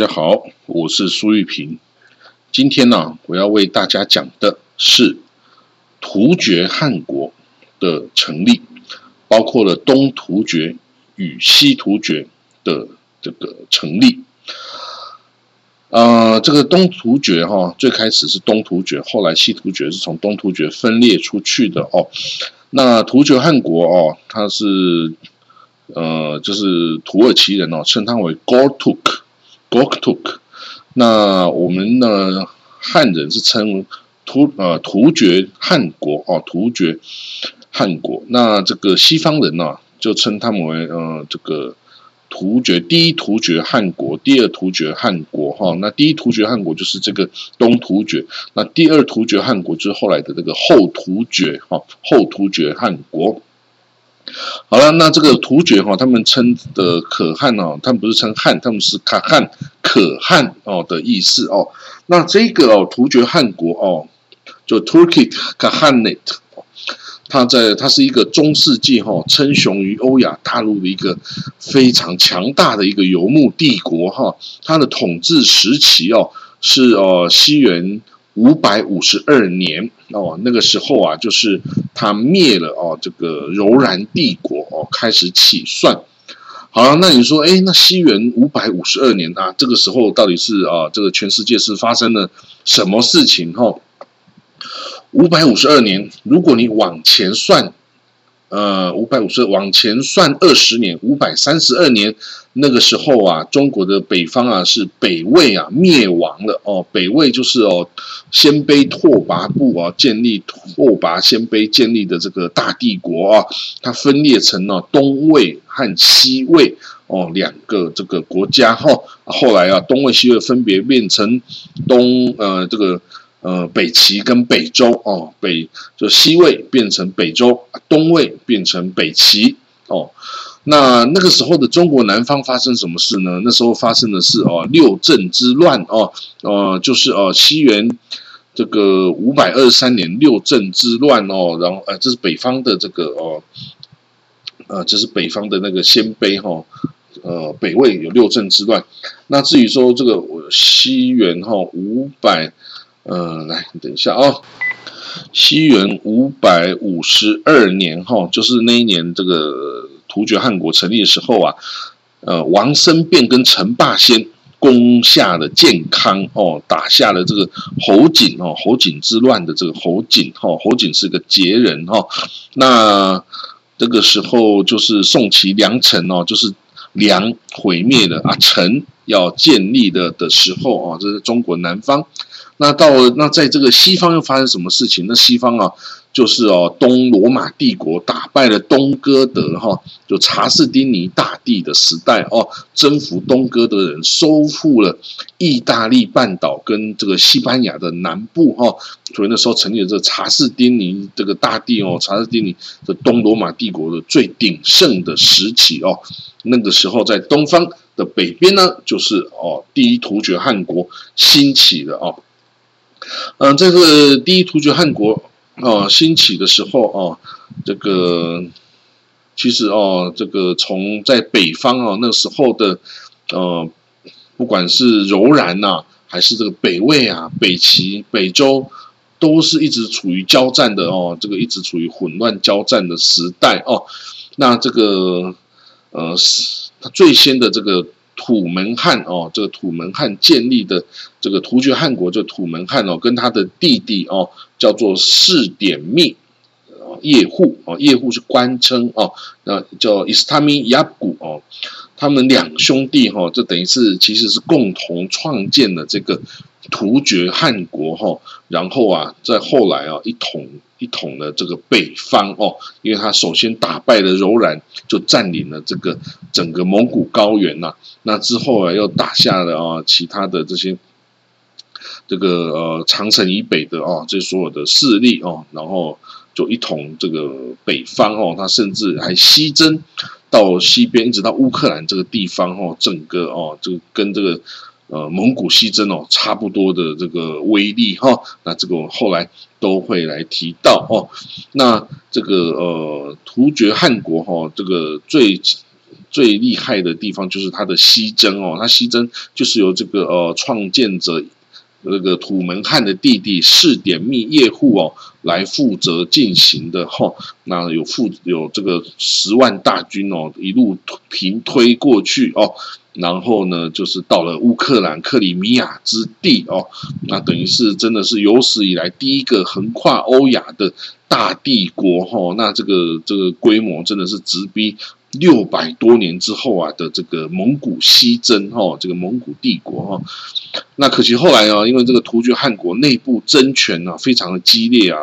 大家好，我是苏玉平。今天呢，我要为大家讲的是突厥汗国的成立，包括了东突厥与西突厥的这个成立。呃，这个东突厥哈，最开始是东突厥，后来西突厥是从东突厥分裂出去的哦。那突厥汗国哦，它是呃，就是土耳其人哦，称它为 g o r t u k gktok。那我们呢，汉人是称突呃突厥汗国哦，突厥汗国。那这个西方人呢，就称他们为呃这个。突厥第一突厥汗国，第二突厥汗国，哈，那第一突厥汗国就是这个东突厥，那第二突厥汗国就是后来的这个后突厥，哈，后突厥汗国。好了，那这个突厥哈，他们称的可汗哦，他们不是称汗，他们是可汗，可汗哦的意思哦。那这个哦，突厥汗国哦，就 Turkic Khanate。它在，它是一个中世纪哈称雄于欧亚大陆的一个非常强大的一个游牧帝国哈。它的统治时期哦是哦西元五百五十二年哦，那个时候啊就是他灭了哦这个柔然帝国哦开始起算。好了，那你说哎，那西元五百五十二年啊，这个时候到底是啊这个全世界是发生了什么事情哈？五百五十二年，如果你往前算，呃，五百五十往前算二十年，五百三十二年，那个时候啊，中国的北方啊是北魏啊灭亡了哦，北魏就是哦鲜卑拓跋部啊建立拓跋鲜卑建立的这个大帝国啊，它分裂成了东魏和西魏哦两个这个国家哈，后来啊东魏西魏分别变成东呃这个。呃，北齐跟北周哦，北就西魏变成北周，东魏变成北齐哦。那那个时候的中国南方发生什么事呢？那时候发生的是哦六镇之乱哦，呃，就是哦西元这个五百二十三年六镇之乱哦，然后呃这是北方的这个哦，呃这是北方的那个鲜卑哈，呃北魏有六镇之乱。那至于说这个西元哈五百。呃，来，等一下哦。西元五百五十二年，哈，就是那一年，这个突厥汗国成立的时候啊，呃，王僧辩跟陈霸先攻下了建康，哦，打下了这个侯景，哦，侯景之乱的这个侯景，哈，侯景是个杰人，哈。那这个时候就是宋齐梁陈，哦，就是梁毁灭了啊，陈要建立的的时候，啊，这是中国南方。那到那在这个西方又发生什么事情？那西方啊，就是哦，东罗马帝国打败了东哥德哈，就查士丁尼大帝的时代哦，征服东哥德人，收复了意大利半岛跟这个西班牙的南部哈，所以那时候成立了这个查士丁尼这个大帝哦，查士丁尼的东罗马帝国的最鼎盛的时期哦，那个时候在东方的北边呢，就是哦，第一突厥汗国兴起的哦。嗯，这个第一突厥汗国哦兴起的时候哦，这个其实哦，这个从在北方哦那时候的呃，不管是柔然呐，还是这个北魏啊、北齐、北周，都是一直处于交战的哦，这个一直处于混乱交战的时代哦。那这个呃，他最先的这个。土门汉哦，这个土门汉建立的这个突厥汗国，就土门汉哦，跟他的弟弟哦，叫做士典密叶护哦，叶护是官称哦，那叫伊斯塔米亚古哦，他们两兄弟哈，这等于是其实是共同创建了这个突厥汗国哈，然后啊，在后来啊，一统。一统的这个北方哦，因为他首先打败了柔然，就占领了这个整个蒙古高原呐。那之后啊，又打下了啊其他的这些这个呃长城以北的啊这所有的势力哦，然后就一统这个北方哦。他甚至还西征到西边，一直到乌克兰这个地方哦，整个哦就跟这个。呃，蒙古西征哦，差不多的这个威力哈，那这个我后来都会来提到哦。那这个呃，突厥汗国哈，这个最最厉害的地方就是它的西征哦，它西征就是由这个呃创建者那个土门汉的弟弟士典密叶护哦来负责进行的哈。那有负有这个十万大军哦，一路平推过去哦。然后呢，就是到了乌克兰克里米亚之地哦，那等于是真的是有史以来第一个横跨欧亚的大帝国哈。那这个这个规模真的是直逼六百多年之后啊的这个蒙古西征哈，这个蒙古帝国哈。那可惜后来啊，因为这个突厥汗国内部争权啊非常的激烈啊。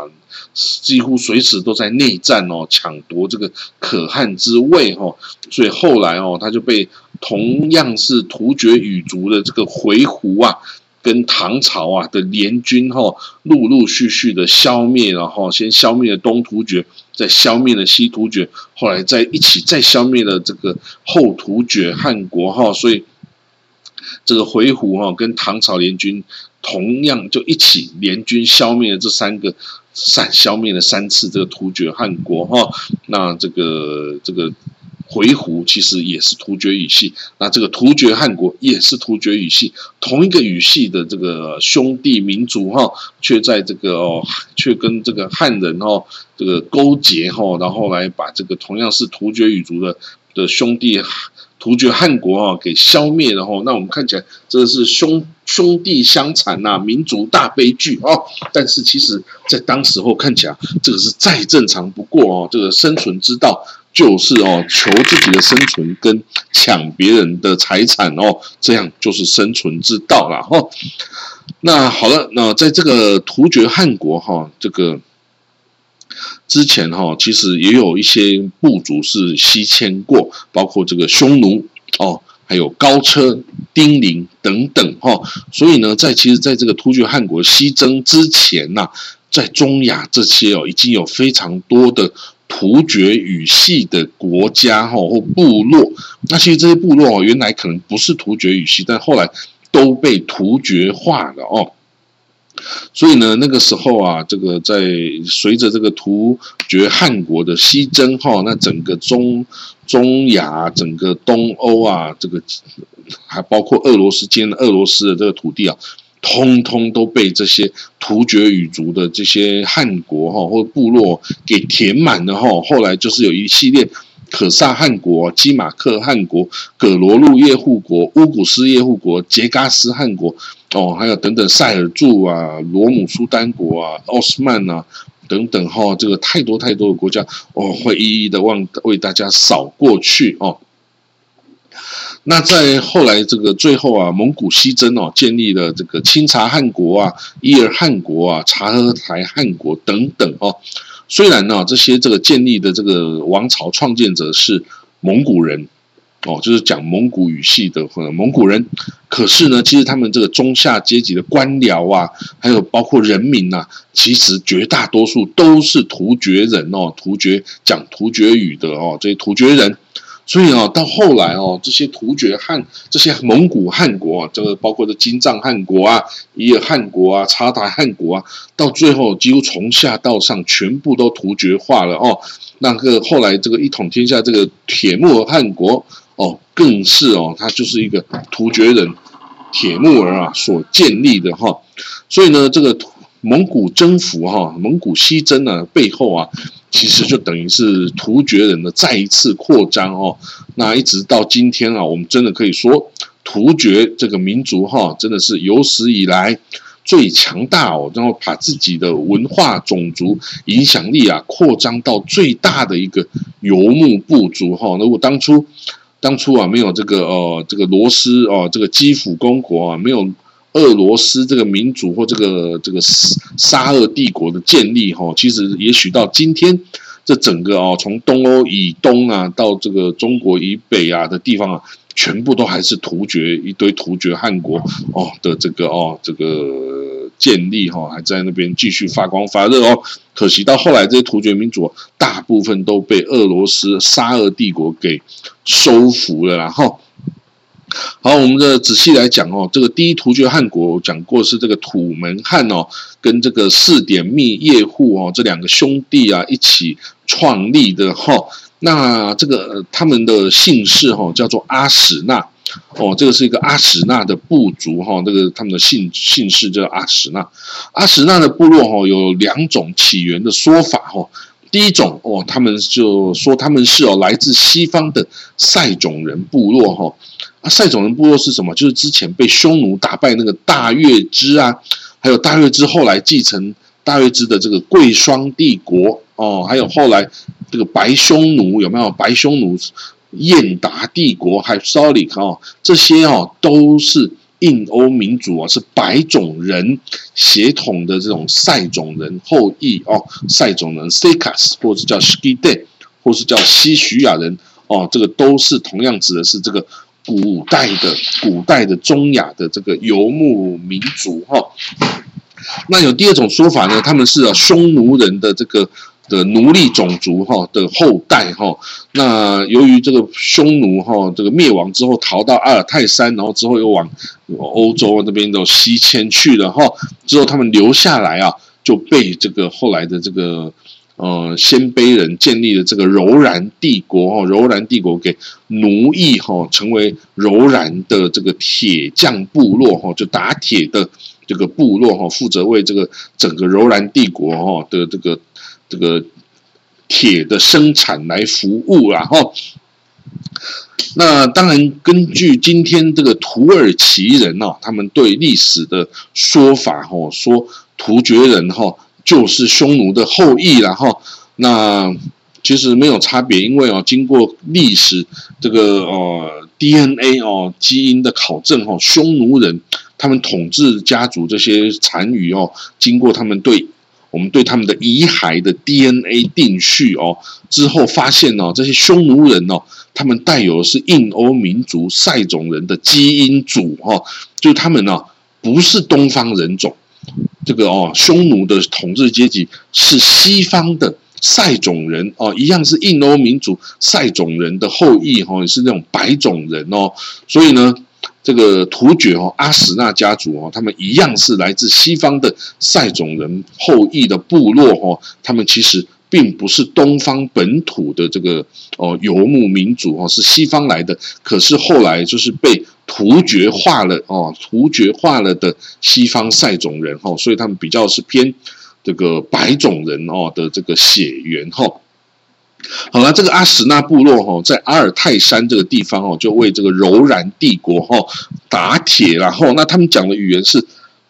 几乎随时都在内战哦，抢夺这个可汗之位哈，所以后来哦，他就被同样是突厥语族的这个回鹘啊，跟唐朝啊的联军哈，陆陆续续的消灭，然后先消灭了东突厥，再消灭了西突厥，后来在一起再消灭了这个后突厥汗国哈，所以这个回鹘哈跟唐朝联军同样就一起联军消灭了这三个。三消灭了三次这个突厥汗国哈，那这个这个回鹘其实也是突厥语系，那这个突厥汗国也是突厥语系，同一个语系的这个兄弟民族哈，却在这个哦，却跟这个汉人哦这个勾结哈，然后来把这个同样是突厥语族的的兄弟。突厥汗国啊，给消灭了哈，那我们看起来这是兄兄弟相残呐，民族大悲剧哦。但是其实，在当时候看起来，这个是再正常不过哦。这个生存之道就是哦，求自己的生存跟抢别人的财产哦，这样就是生存之道了哈。那好了，那在这个突厥汗国哈，这个。之前哈，其实也有一些部族是西迁过，包括这个匈奴哦，还有高车、丁零等等哈。所以呢，在其实在这个突厥汗国西征之前呐，在中亚这些哦，已经有非常多的突厥语系的国家哈或部落。那其实这些部落哦，原来可能不是突厥语系，但后来都被突厥化了哦。所以呢，那个时候啊，这个在随着这个突厥汗国的西征哈，那整个中中亚、整个东欧啊，这个还包括俄罗斯今天俄罗斯的这个土地啊，通通都被这些突厥语族的这些汗国哈或部落给填满了哈。后来就是有一系列。可萨汗国、基马克汗国、葛罗路叶护国、乌古斯叶护国、杰嘎斯汗国，哦，还有等等塞尔柱啊、罗姆苏丹国啊、奥斯曼啊等等哈，这个太多太多的国家，哦，会一一的忘为大家扫过去哦。那在后来这个最后啊，蒙古西征哦，建立了这个清察汗国啊、伊尔汗国啊、察合台汗国等等哦。虽然呢，这些这个建立的这个王朝创建者是蒙古人，哦，就是讲蒙古语系的或者蒙古人，可是呢，其实他们这个中下阶级的官僚啊，还有包括人民呐，其实绝大多数都是突厥人哦，突厥讲突厥语的哦，这些突厥人。所以啊，到后来哦，这些突厥汉、这些蒙古汗国，啊这个包括这金帐汗国啊、伊尔汗国啊、察达汗国啊，到最后几乎从下到上全部都突厥化了哦。那个后来这个一统天下这个铁木儿汗国哦，更是哦，他就是一个突厥人铁木儿啊所建立的哈。所以呢，这个蒙古征服哈，蒙古西征呢背后啊。其实就等于是突厥人的再一次扩张哦，那一直到今天啊，我们真的可以说突厥这个民族哈，真的是有史以来最强大哦，然后把自己的文化、种族影响力啊扩张到最大的一个游牧部族哈。如果当初当初啊没有这个呃这个罗斯哦这个基辅公国啊没有。俄罗斯这个民族或这个这个沙俄帝国的建立，哈，其实也许到今天，这整个哦，从东欧以东啊，到这个中国以北啊的地方啊，全部都还是突厥一堆突厥汗国哦的这个哦这个建立哈，还在那边继续发光发热哦。可惜到后来，这些突厥民族大部分都被俄罗斯沙俄帝国给收服了，然后。好，我们的仔细来讲哦，这个第一突厥汗国讲过是这个土门汗哦，跟这个四点密叶护哦这两个兄弟啊一起创立的哈。那这个他们的姓氏哈叫做阿史那，哦，这个是一个阿史那的部族哈，这个他们的姓姓氏叫阿史那。阿史那的部落哈有两种起源的说法哈。第一种哦，他们就说他们是哦来自西方的塞种人部落哈。啊，塞种人部落是什么？就是之前被匈奴打败那个大月支啊，还有大月支后来继承大月支的这个贵霜帝国哦，还有后来这个白匈奴有没有？白匈奴、燕达帝国还有 s o l i 哦，这些哦都是。印欧民族啊，是白种人血统的这种塞种人后裔哦，塞种人 s i k a s 或者叫 s k i d e 或是叫西徐亚人哦，这个都是同样指的是这个古代的古代的中亚的这个游牧民族哈。那有第二种说法呢，他们是匈奴人的这个。的奴隶种族哈的后代哈，那由于这个匈奴哈这个灭亡之后逃到阿尔泰山，然后之后又往欧洲那边都西迁去了哈，之后他们留下来啊，就被这个后来的这个呃鲜卑人建立了这个柔然帝国哈，柔然帝国给奴役哈，成为柔然的这个铁匠部落哈，就打铁的这个部落哈，负责为这个整个柔然帝国哈的这个。这个铁的生产来服务，然后，那当然根据今天这个土耳其人哦，他们对历史的说法哦，说突厥人哈就是匈奴的后裔，了哈那其实没有差别，因为哦，经过历史这个呃 DNA 哦基因的考证哦，匈奴人他们统治家族这些残余哦，经过他们对。我们对他们的遗骸的 DNA 定序哦，之后发现哦，这些匈奴人哦，他们带有的是印欧民族塞种人的基因组哈，就他们呢不是东方人种，这个哦，匈奴的统治阶级是西方的塞种人哦，一样是印欧民族塞种人的后裔哈，也是那种白种人哦，所以呢。这个突厥哦，阿史那家族哦，他们一样是来自西方的塞种人后裔的部落哦，他们其实并不是东方本土的这个哦游牧民族哦，是西方来的，可是后来就是被突厥化了哦，突厥化了的西方塞种人哦，所以他们比较是偏这个白种人哦的这个血缘哈。好了，这个阿史那部落哈，在阿尔泰山这个地方哦，就为这个柔然帝国哈打铁，然后那他们讲的语言是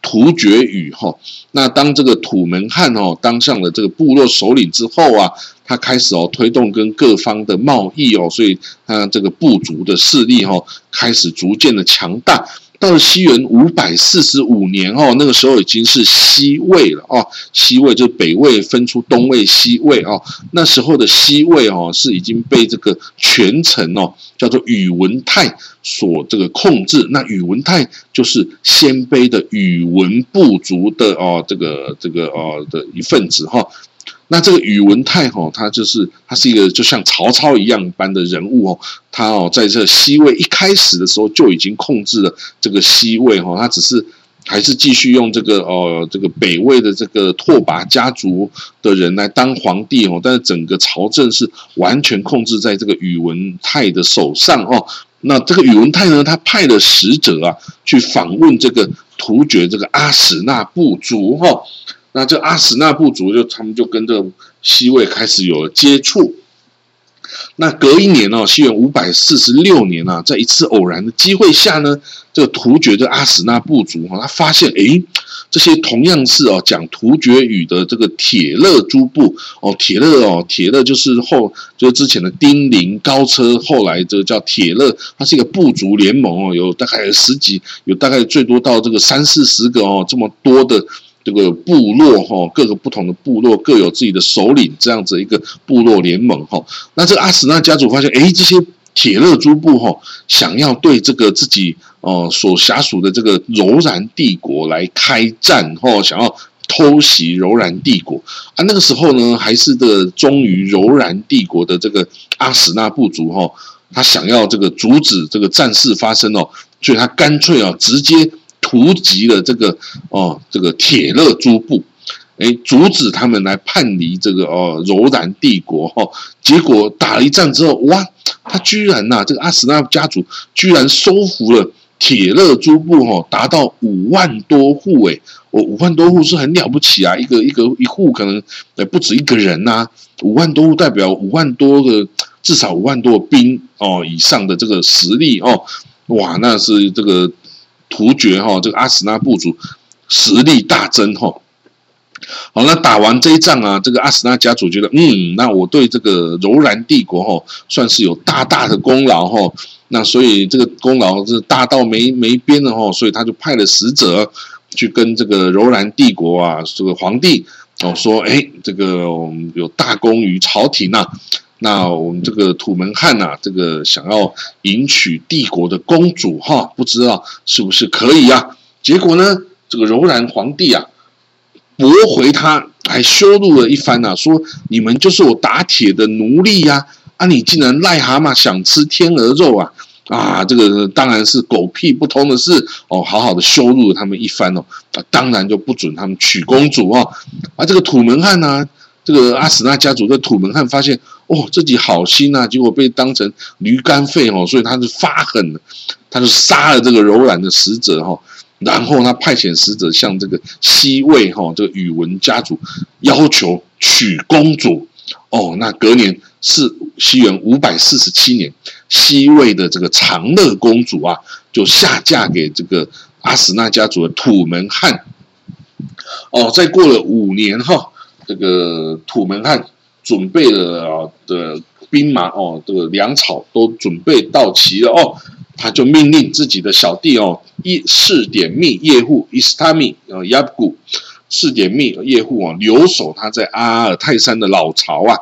突厥语哈。那当这个土门汉哦当上了这个部落首领之后啊，他开始哦推动跟各方的贸易哦，所以他这个部族的势力哈开始逐渐的强大。到了西元五百四十五年哦，那个时候已经是西魏了哦。西魏就是北魏分出东魏、西魏哦。那时候的西魏哦，是已经被这个权臣哦，叫做宇文泰所这个控制。那宇文泰就是鲜卑的宇文部族的哦，这个这个哦的一份子哈。那这个宇文泰哈，他就是他是一个就像曹操一样般的人物哦。他哦，在这西魏一开始的时候就已经控制了这个西魏哈。他只是还是继续用这个呃这个北魏的这个拓跋家族的人来当皇帝哦。但是整个朝政是完全控制在这个宇文泰的手上哦。那这个宇文泰呢，他派了使者啊去访问这个突厥这个阿史那部族哈。那这阿史那部族就他们就跟这个西魏开始有了接触。那隔一年哦，西元五百四十六年啊，在一次偶然的机会下呢，这个突厥的阿史那部族哈，他发现诶，这些同样是哦讲突厥语的这个铁勒诸部哦，铁勒哦，铁勒就是后就是之前的丁零高车，后来这个叫铁勒，它是一个部族联盟哦，有大概十几，有大概最多到这个三四十个哦，这么多的。这个部落哈，各个不同的部落各有自己的首领，这样子一个部落联盟哈。那这个阿史那家族发现，哎，这些铁勒诸部哈，想要对这个自己哦所辖属的这个柔然帝国来开战哈，想要偷袭柔然帝国啊。那个时候呢，还是这个忠于柔然帝国的这个阿史那部族哈，他想要这个阻止这个战事发生哦，所以他干脆啊直接。突袭了这个哦，这个铁勒诸部，哎，阻止他们来叛离这个哦柔然帝国哈。结果打了一仗之后，哇，他居然呐，这个阿史那家族居然收服了铁勒诸部哈，达到五万多户哎，我五万多户是很了不起啊，一个一个一户可能呃不止一个人呐，五万多户代表五万多个至少五万多兵哦以上的这个实力哦，哇，那是这个。突厥哈，这个阿史那部族实力大增哈。好，那打完这一仗啊，这个阿史那家族觉得，嗯，那我对这个柔然帝国哈，算是有大大的功劳哈。那所以这个功劳是大到没没边了哈，所以他就派了使者去跟这个柔然帝国啊，这个皇帝哦说，哎，这个我们有大功于朝廷呐。那我们这个土门汉呐，这个想要迎娶帝国的公主哈，不知道是不是可以呀？结果呢，这个柔然皇帝啊，驳回他，还羞辱了一番呐，说你们就是我打铁的奴隶呀！啊，你竟然癞蛤蟆想吃天鹅肉啊！啊，这个当然是狗屁不通的事哦，好好的羞辱了他们一番哦，啊，当然就不准他们娶公主哦。啊，这个土门汉呢，这个阿史那家族的土门汉发现。哦，自己好心呐，结果被当成驴肝肺哦，所以他是发狠，他就杀了这个柔然的使者哈，然后他派遣使者向这个西魏哈这个宇文家族要求娶公主哦，那隔年是西元五百四十七年，西魏的这个长乐公主啊，就下嫁给这个阿史那家族的土门汉。哦，再过了五年哈，这个土门汉。准备了的兵马哦，这个粮草都准备到齐了哦，他就命令自己的小弟哦，一四点密叶护伊斯塔密呃亚古四点密叶护啊留守他在阿尔泰山的老巢啊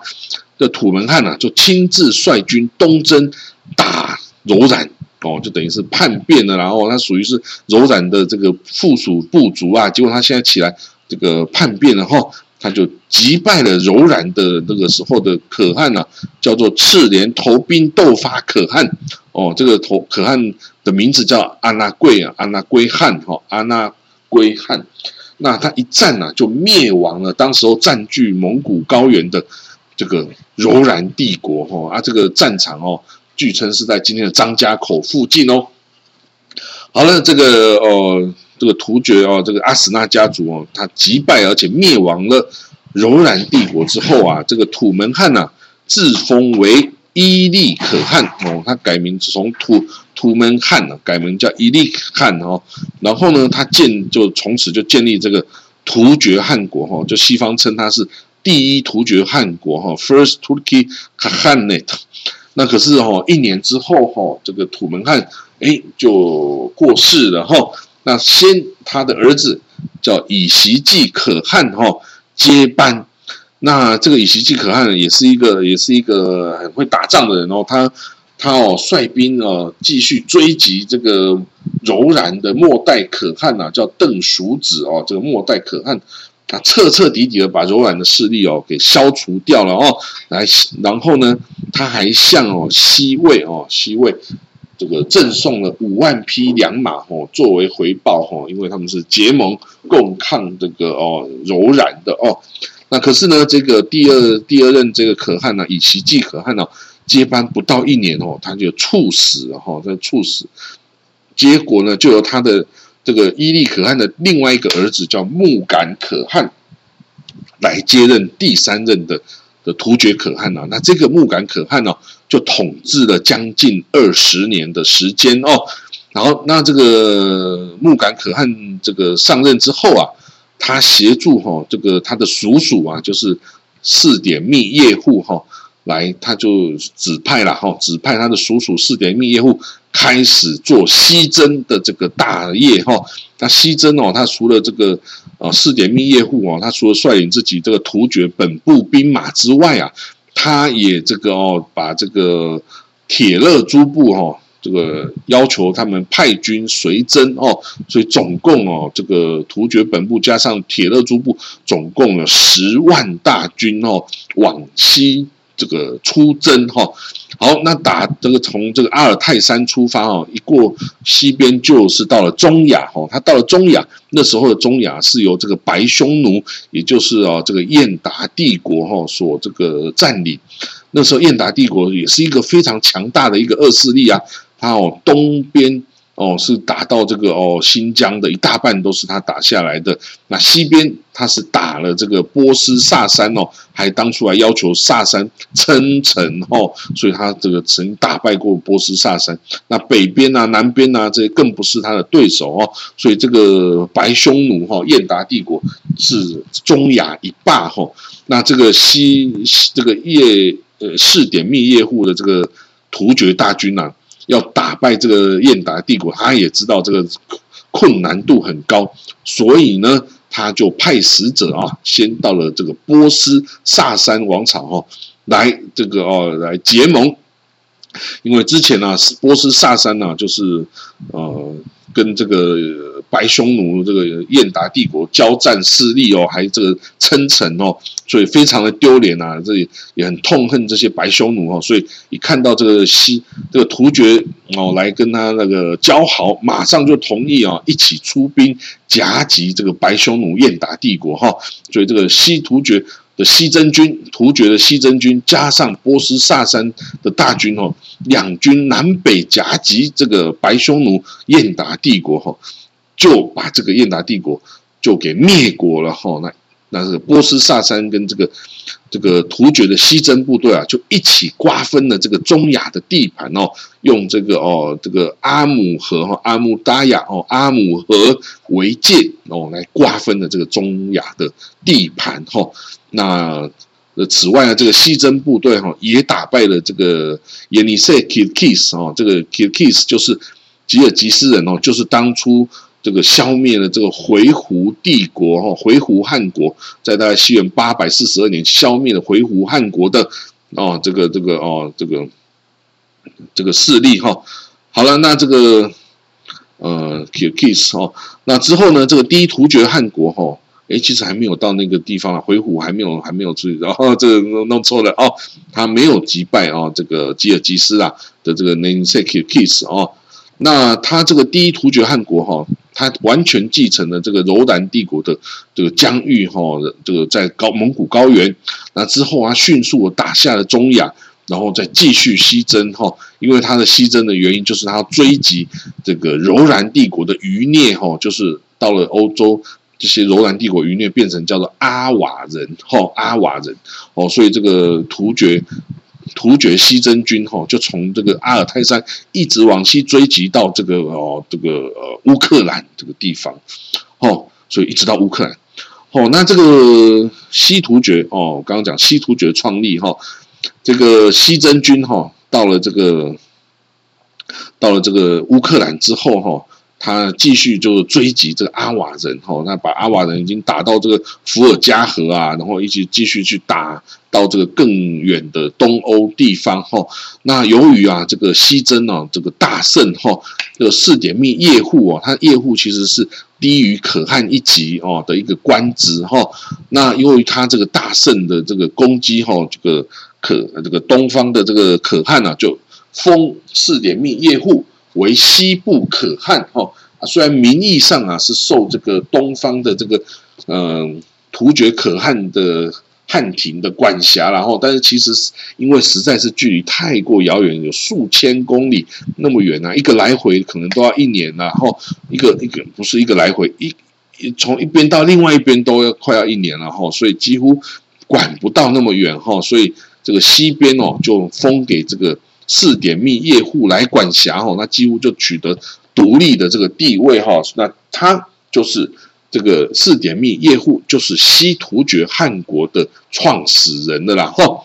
的土门汉呢，就亲自率军东征打柔然哦，就等于是叛变了，然后他属于是柔然的这个附属部族啊，结果他现在起来这个叛变了哈。他就击败了柔然的那个时候的可汗呐，叫做赤连头兵斗发可汗哦，这个头可汗的名字叫阿那贵啊，阿那归汗哈，阿那归汗。那他一战呢，就灭亡了当时候占据蒙古高原的这个柔然帝国哈啊，这个战场哦，据称是在今天的张家口附近哦。好了，这个哦。这个突厥哦，这个阿史那家族哦，他击败而且灭亡了柔然帝国之后啊，这个土门汉呐自封为伊利可汗哦，他改名从土土门汉呢改名叫伊利可汗哦，然后呢，他建就从此就建立这个突厥汗国哈，就西方称他是第一突厥汗国哈，First Turkey Khanate。那可是哈，一年之后哈，这个土门汉哎就过世了哈。那先他的儿子叫以袭季可汗哈接班，那这个以袭季可汗也是一个也是一个很会打仗的人哦，他他哦率兵哦继续追击这个柔然的末代可汗呐，叫邓叔子哦，这个末代可汗他彻彻底底的把柔然的势力哦给消除掉了哦，来然后呢他还向哦西魏哦西魏。这个赠送了五万匹良马哦，作为回报哦，因为他们是结盟共抗这个哦柔然的哦。那可是呢，这个第二第二任这个可汗呢，以奇迹可汗呢，接班不到一年哦，他就猝死了哈，他猝死。结果呢，就由他的这个伊利可汗的另外一个儿子叫木杆可汗来接任第三任的。的突厥可汗呐，那这个木杆可汗呢，就统治了将近二十年的时间哦。然后，那这个木杆可汗这个上任之后啊，他协助哈这个他的叔叔啊，就是四点密叶户哈来，他就指派了哈，指派他的叔叔四点密叶护开始做西征的这个大业哈。那西征哦，他除了这个。啊，四点密业户哦，他除了率领自己这个突厥本部兵马之外啊，他也这个哦，把这个铁勒诸部哈，这个要求他们派军随征哦，所以总共哦，这个突厥本部加上铁勒诸部，总共有十万大军哦，往西这个出征哈。好，那打这个从这个阿尔泰山出发哦，一过西边就是到了中亚哈。他到了中亚，那时候的中亚是由这个白匈奴，也就是啊这个燕达帝国哈所这个占领。那时候燕达帝国也是一个非常强大的一个恶势力啊。它哦东边。哦，是打到这个哦，新疆的一大半都是他打下来的。那西边他是打了这个波斯萨珊哦，还当初还要求萨珊称臣哦，所以他这个曾打败过波斯萨珊。那北边啊、南边啊，这些更不是他的对手哦。所以这个白匈奴哈，燕达帝国是中亚一霸哈。那这个西这个叶呃士典密叶户的这个突厥大军呐。要打败这个燕达帝国，他也知道这个困难度很高，所以呢，他就派使者啊，先到了这个波斯萨珊王朝哈，来这个哦来结盟，因为之前呢，波斯萨珊呢，就是呃跟这个。白匈奴这个燕达帝国交战失利哦，还这个称臣哦，所以非常的丢脸啊！这也很痛恨这些白匈奴哦，所以一看到这个西这个突厥哦来跟他那个交好，马上就同意啊，一起出兵夹击这个白匈奴燕达帝国哈。所以这个西突厥的西征军、突厥的西征军加上波斯萨珊的大军哦，两军南北夹击这个白匈奴燕达帝国哈。就把这个燕达帝国就给灭国了哈，那那是波斯萨珊跟这个这个突厥的西征部队啊，就一起瓜分了这个中亚的地盘哦，用这个哦这个阿姆河哈阿姆达亚哦阿姆河为界哦来瓜分了这个中亚的地盘哈。那呃此外呢，这个西征部队哈也打败了这个耶尼塞 Kirkis 哦，这个 Kirkis 就是吉尔吉斯人哦，就是当初。这个消灭了这个回鹘帝国哈，回鹘汗国在大概西元八百四十二年消灭了回鹘汗国的哦，这个这个哦，这个这个势力哈。好了，那这个呃，Kirkis 哈，那之后呢，这个第一突厥汗国哈，哎，其实还没有到那个地方啊，回鹘还没有还没有去，然后 这个弄错了哦，他没有击败哦，这个吉尔吉斯啊的这个 n a m e s a k Kirkis 哦。那他这个第一突厥汗国哈，他完全继承了这个柔然帝国的这个疆域哈，这个在高蒙古高原。那之后啊，迅速打下了中亚，然后再继续西征哈。因为他的西征的原因，就是他追击这个柔然帝国的余孽哈，就是到了欧洲这些柔然帝国余孽变成叫做阿瓦人哈，阿瓦人哦，所以这个突厥。突厥西征军哈，就从这个阿尔泰山一直往西追击到这个哦，这个呃乌克兰这个地方，哦，所以一直到乌克兰，哦，那这个西突厥哦，刚刚讲西突厥创立哈，这个西征军哈，到了这个到了这个乌克兰之后哈。他继续就追击这个阿瓦人，哈，那把阿瓦人已经打到这个伏尔加河啊，然后一起继续去打到这个更远的东欧地方，哈。那由于啊，这个西征啊，这个大胜，哈，这个四点密叶护啊，他叶护其实是低于可汗一级哦的一个官职，哈。那由于他这个大胜的这个攻击，哈，这个可这个东方的这个可汗呢，就封四点密叶护。为西部可汗哈啊，虽然名义上啊是受这个东方的这个嗯突厥可汗的汉庭的管辖，然后但是其实是因为实在是距离太过遥远，有数千公里那么远啊，一个来回可能都要一年然后一个一个不是一个来回一从一边到另外一边都要快要一年了哈，所以几乎管不到那么远哈，所以这个西边哦就封给这个。四点密叶护来管辖哈，那几乎就取得独立的这个地位哈。那他就是这个四点密叶护，就是西突厥汗国的创始人的啦哈。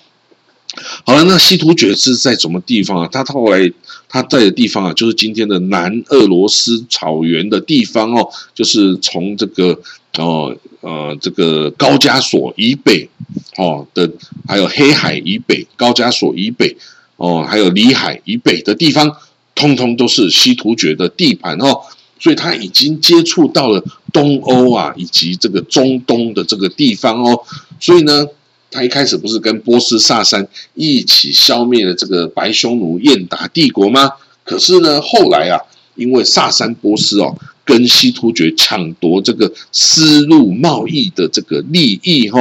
好了，那西突厥是在什么地方啊？他后来他在的地方啊，就是今天的南俄罗斯草原的地方哦，就是从这个哦呃这个高加索以北哦的，还有黑海以北，高加索以北。哦，还有里海以北的地方，通通都是西突厥的地盘哦，所以他已经接触到了东欧啊，以及这个中东的这个地方哦，所以呢，他一开始不是跟波斯萨珊一起消灭了这个白匈奴燕达帝国吗？可是呢，后来啊，因为萨珊波斯哦跟西突厥抢夺这个丝路贸易的这个利益哈，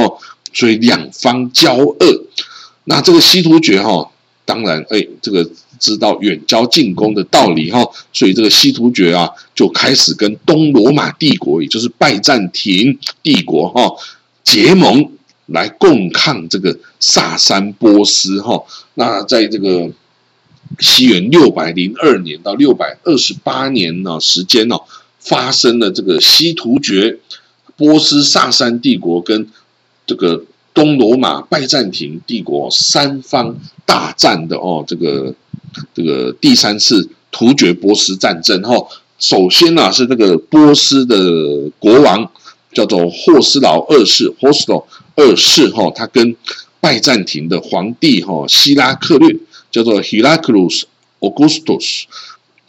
所以两方交恶。那这个西突厥哈，当然哎，这个知道远交近攻的道理哈，所以这个西突厥啊就开始跟东罗马帝国，也就是拜占庭帝国哈结盟。来共抗这个萨珊波斯哈，那在这个西元六百零二年到六百二十八年呢时间呢，发生了这个西突厥、波斯萨珊帝国跟这个东罗马拜占庭帝国三方大战的哦，这个这个第三次突厥波斯战争哈。首先呢是这个波斯的国王叫做霍斯劳二世 （Horsto）。二世哈，他跟拜占庭的皇帝哈希拉克略叫做 Heraclius Augustus，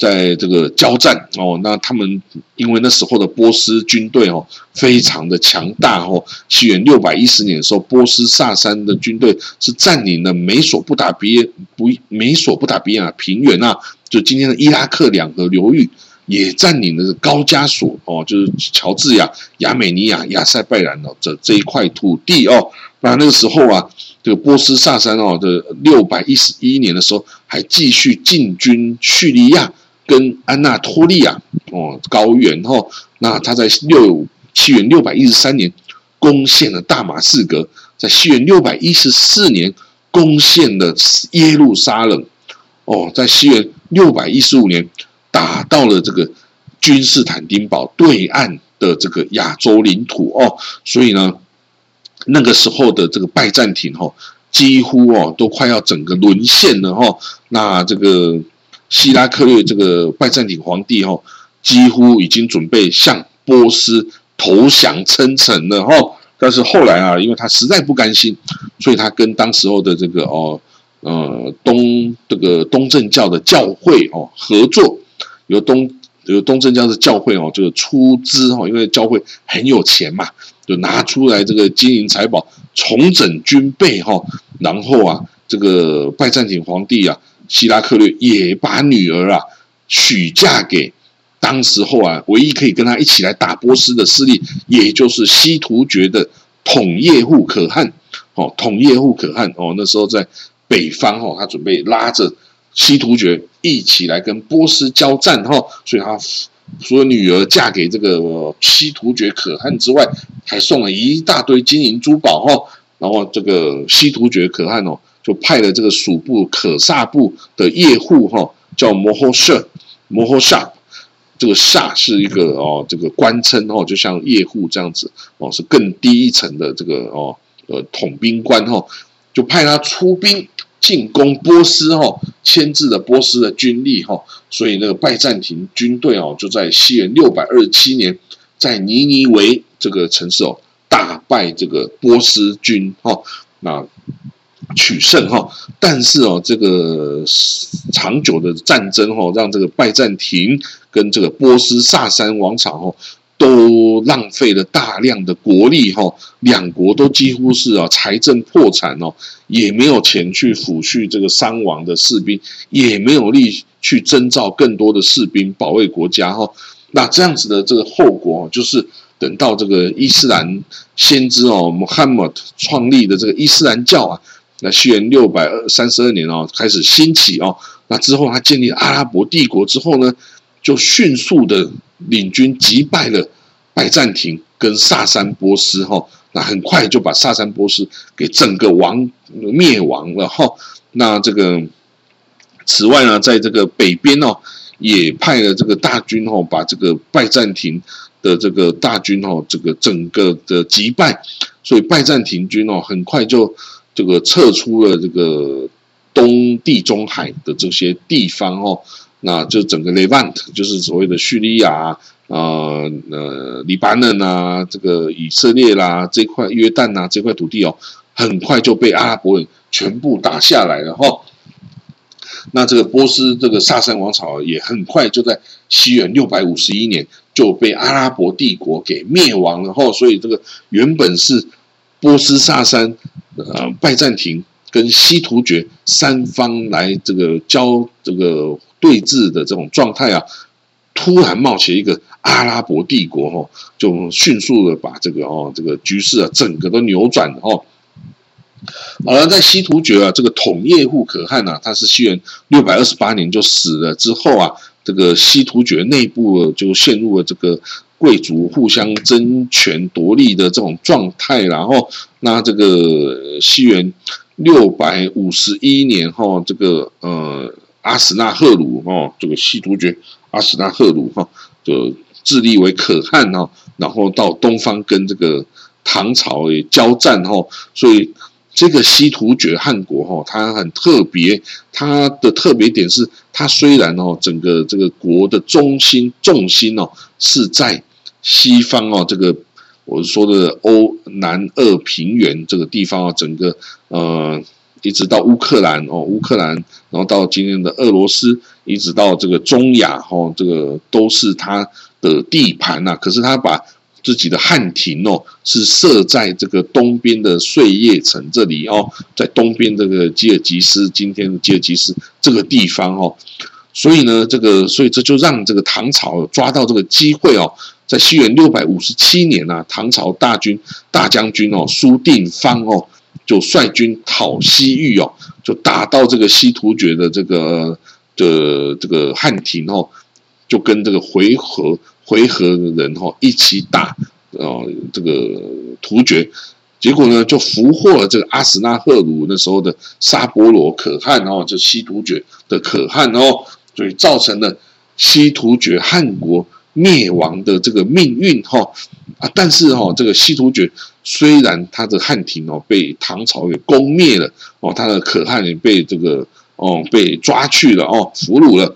在这个交战哦，那他们因为那时候的波斯军队哦非常的强大哦，西元六百一十年的时候，波斯萨珊的军队是占领了美索不达比不美索不达比亚平原啊，就今天的伊拉克两河流域。也占领了高加索哦，就是乔治亚、亚美尼亚、亚塞拜然哦这这一块土地哦。那那个时候啊，这个波斯萨珊哦的六百一十一年的时候，还继续进军叙利亚跟安纳托利亚哦高原哦。那他在六七元六百一十三年攻陷了大马士革，在西元六百一十四年攻陷了耶路撒冷哦，在西元六百一十五年。打到了这个君士坦丁堡对岸的这个亚洲领土哦，所以呢，那个时候的这个拜占庭哦，几乎哦都快要整个沦陷了哈。那这个希拉克略这个拜占庭皇帝哦，几乎已经准备向波斯投降称臣了哈。但是后来啊，因为他实在不甘心，所以他跟当时候的这个哦呃东这个东正教的教会哦合作。由东由东正教的教会哦，这个出资哦，因为教会很有钱嘛，就拿出来这个金银财宝重整军备哈，然后啊，这个拜占庭皇帝啊，希拉克略也把女儿啊许嫁给当时候啊，唯一可以跟他一起来打波斯的势力，也就是西突厥的统叶护可汗哦，统叶护可汗哦，那时候在北方哦，他准备拉着。西突厥一起来跟波斯交战哈，所以他除了女儿嫁给这个西突厥可汗之外，还送了一大堆金银珠宝哈。然后这个西突厥可汗哦，就派了这个属部可萨部的叶护哈，叫摩诃舍摩诃萨，这个萨是一个哦，这个官称哦，就像叶护这样子哦，是更低一层的这个哦呃统兵官哈，就派他出兵。进攻波斯哈，牵制了波斯的军力哈，所以那个拜占庭军队哦，就在西元六百二十七年，在尼尼维这个城市哦，大败这个波斯军哈，那取胜哈。但是哦，这个长久的战争哈，让这个拜占庭跟这个波斯萨珊王朝哦。都浪费了大量的国力哈，两国都几乎是啊财政破产哦，也没有钱去抚恤这个伤亡的士兵，也没有力去征召更多的士兵保卫国家哈。那这样子的这个后果，就是等到这个伊斯兰先知哦，Muhammad 创立的这个伊斯兰教啊，那西元六百二三十二年哦开始兴起哦，那之后他建立阿拉伯帝国之后呢，就迅速的。领军击败了拜占庭跟萨珊波斯，哈，那很快就把萨珊波斯给整个亡灭亡了，哈。那这个此外呢，在这个北边哦，也派了这个大军，哦，把这个拜占庭的这个大军，哦，这个整个的击败，所以拜占庭军哦，很快就这个撤出了这个东地中海的这些地方，哦。那就整个 Levant，就是所谓的叙利亚啊、呃、黎巴嫩啊、这个以色列啦这块约旦呐这块土地哦，很快就被阿拉伯人全部打下来了哈。那这个波斯这个萨珊王朝也很快就在西元六百五十一年就被阿拉伯帝国给灭亡了哈。所以这个原本是波斯萨珊、呃拜占庭跟西突厥三方来这个交这个对峙的这种状态啊，突然冒起一个阿拉伯帝国哦，就迅速的把这个哦这个局势啊整个都扭转哦。好了，在西突厥啊，这个统叶护可汗呐，他是西元六百二十八年就死了之后啊，这个西突厥内部就陷入了这个贵族互相争权夺利的这种状态，然后那这个西元六百五十一年哈，这个呃阿史那赫鲁哈，这个西突厥阿史那赫鲁哈，就自立为可汗哈，然后到东方跟这个唐朝也交战哈，所以。这个西突厥汗国哈，它很特别，它的特别点是，它虽然哦，整个这个国的中心重心哦是在西方哦，这个我说的欧南俄平原这个地方啊，整个呃一直到乌克兰哦，乌克兰，然后到今天的俄罗斯，一直到这个中亚哈，这个都是它的地盘呐。可是它把自己的汉庭哦，是设在这个东边的碎叶城这里哦，在东边这个吉尔吉斯，今天的吉尔吉斯这个地方哦，所以呢，这个所以这就让这个唐朝抓到这个机会哦，在西元六百五十七年呢，唐朝大军大将军哦苏定方哦，就率军讨西域哦，就打到这个西突厥的这个的这个汉庭哦，就跟这个回纥。回纥的人哈一起打，哦，这个突厥，结果呢就俘获了这个阿史那赫鲁那时候的沙波罗可汗哦，就西突厥的可汗哦，所以造成了西突厥汗国灭亡的这个命运哈啊，但是哈这个西突厥虽然他的汉庭哦被唐朝给攻灭了哦，他的可汗也被这个哦被抓去了哦俘虏了。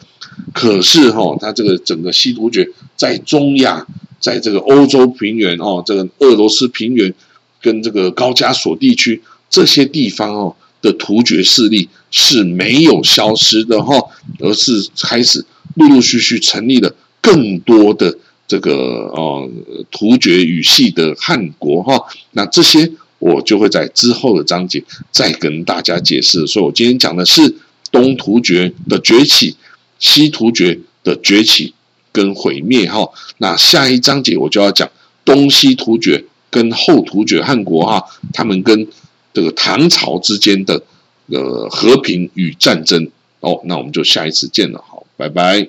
可是哈，他这个整个西突厥在中亚，在这个欧洲平原哦，这个俄罗斯平原跟这个高加索地区这些地方哦的突厥势力是没有消失的哈，而是开始陆陆续续成立了更多的这个哦突厥语系的汉国哈。那这些我就会在之后的章节再跟大家解释。所以我今天讲的是东突厥的崛起。西突厥的崛起跟毁灭，哈，那下一章节我就要讲东西突厥跟后突厥汗国，哈，他们跟这个唐朝之间的呃和平与战争，哦，那我们就下一次见了，好，拜拜。